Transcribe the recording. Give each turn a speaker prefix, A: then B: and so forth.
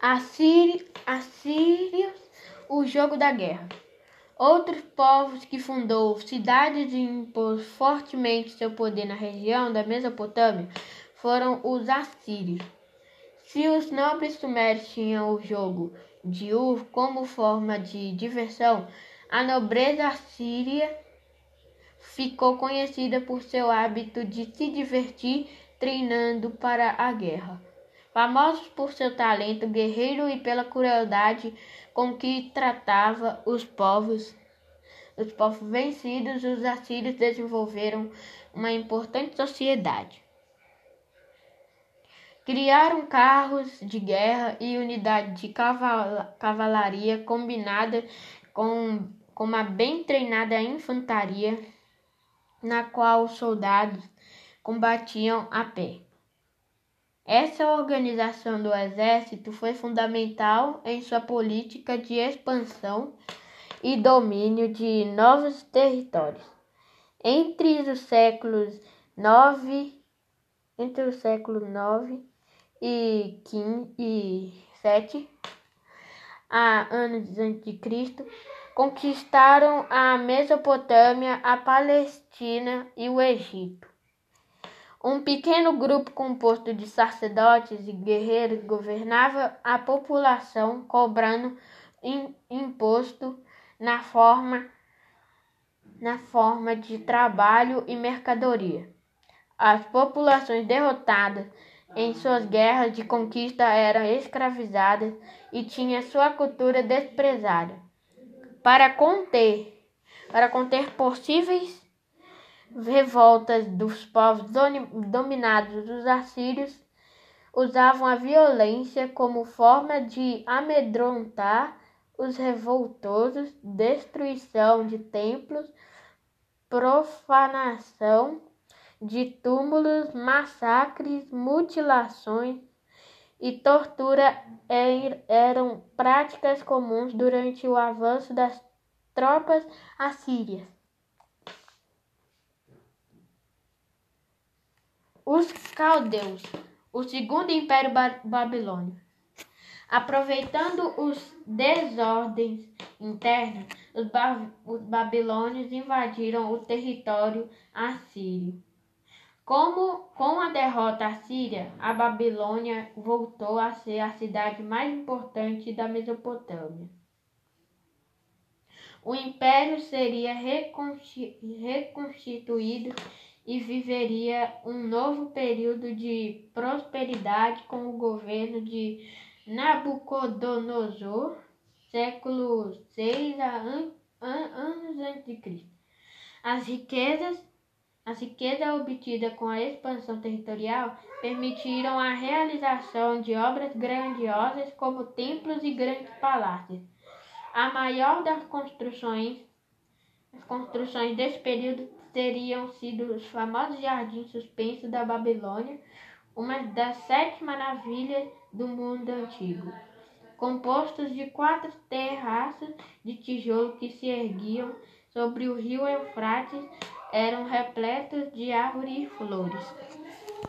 A: Assírios, o jogo da guerra. Outros povos que fundou cidades e impôs fortemente seu poder na região da Mesopotâmia foram os assírios. Se os nobres sumérios tinham o jogo de Ur como forma de diversão, a nobreza assíria ficou conhecida por seu hábito de se divertir treinando para a guerra. Famosos por seu talento guerreiro e pela crueldade com que tratava os povos, os povos vencidos, os assírios desenvolveram uma importante sociedade. Criaram carros de guerra e unidades de cavalaria combinada com, com uma bem treinada infantaria, na qual os soldados combatiam a pé. Essa organização do exército foi fundamental em sua política de expansão e domínio de novos territórios. Entre os séculos 9 entre o século 9 e 15 e 7 a anos antes de Cristo, conquistaram a Mesopotâmia, a Palestina e o Egito. Um pequeno grupo composto de sacerdotes e guerreiros governava a população, cobrando imposto na forma, na forma de trabalho e mercadoria. As populações derrotadas em suas guerras de conquista eram escravizadas e tinham sua cultura desprezada. Para conter, para conter possíveis revoltas dos povos dominados, os assírios usavam a violência como forma de amedrontar os revoltosos, destruição de templos, profanação de túmulos, massacres, mutilações e tortura er-, eram práticas comuns durante o avanço das tropas assírias. Os caldeus, o segundo império babilônio. Aproveitando os desordens internas, os, ba os babilônios invadiram o território assírio. Como com a derrota assíria, a Babilônia voltou a ser a cidade mais importante da Mesopotâmia. O império seria reconstituído e viveria um novo período de prosperidade com o governo de Nabucodonosor, século 6 an, an, anos antes de Cristo. As riquezas, a riqueza obtida com a expansão territorial permitiram a realização de obras grandiosas como templos e grandes palácios. A maior das construções, as construções desse período teriam sido os famosos jardins suspensos da Babilônia, uma das sete maravilhas do mundo antigo, compostos de quatro terraços de tijolo que se erguiam sobre o rio Eufrates, eram repletos de árvores e flores.